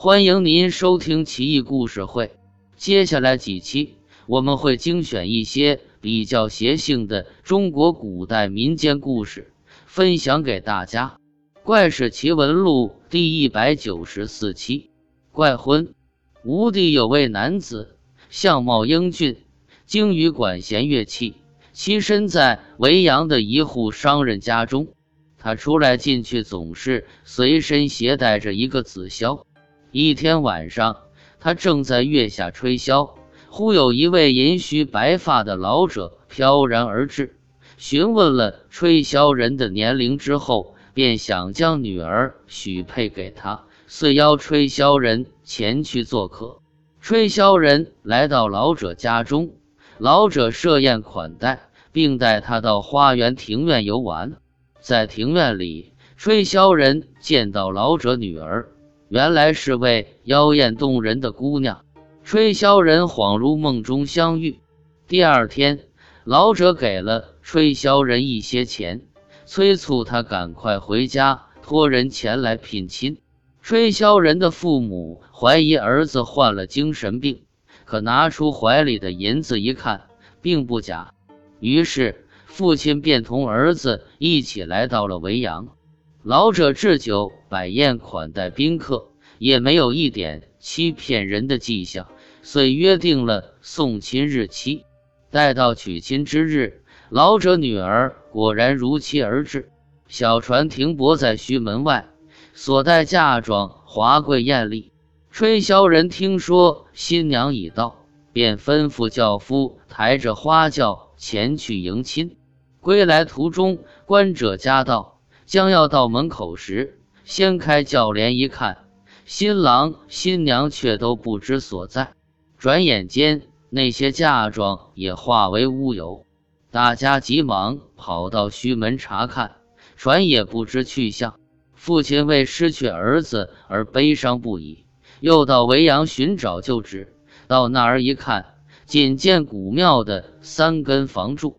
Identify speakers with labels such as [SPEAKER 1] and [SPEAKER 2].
[SPEAKER 1] 欢迎您收听奇异故事会。接下来几期我们会精选一些比较邪性的中国古代民间故事，分享给大家。《怪事奇闻录》第一百九十四期：怪婚。吴地有位男子，相貌英俊，精于管弦乐器，栖身在维阳的一户商人家中。他出来进去总是随身携带着一个紫箫。一天晚上，他正在月下吹箫，忽有一位银须白发的老者飘然而至，询问了吹箫人的年龄之后，便想将女儿许配给他，遂邀吹箫人前去做客。吹箫人来到老者家中，老者设宴款待，并带他到花园庭院游玩。在庭院里，吹箫人见到老者女儿，原来是位妖艳动人的姑娘。吹箫人恍如梦中相遇。第二天，老者给了吹箫人一些钱，催促他赶快回家，托人前来聘亲。吹箫人的父母怀疑儿子患了精神病，可拿出怀里的银子一看，并不假，于是。父亲便同儿子一起来到了维阳，老者置酒摆宴款待宾客，也没有一点欺骗人的迹象，遂约定了送亲日期。待到娶亲之日，老者女儿果然如期而至，小船停泊在胥门外，所带嫁妆华贵艳丽。吹箫人听说新娘已到，便吩咐轿夫抬着花轿前去迎亲。归来途中，观者家道，将要到门口时，掀开轿帘一看，新郎新娘却都不知所在。转眼间，那些嫁妆也化为乌有。大家急忙跑到胥门查看，船也不知去向。父亲为失去儿子而悲伤不已，又到维阳寻找旧址。到那儿一看，仅见古庙的三根房柱。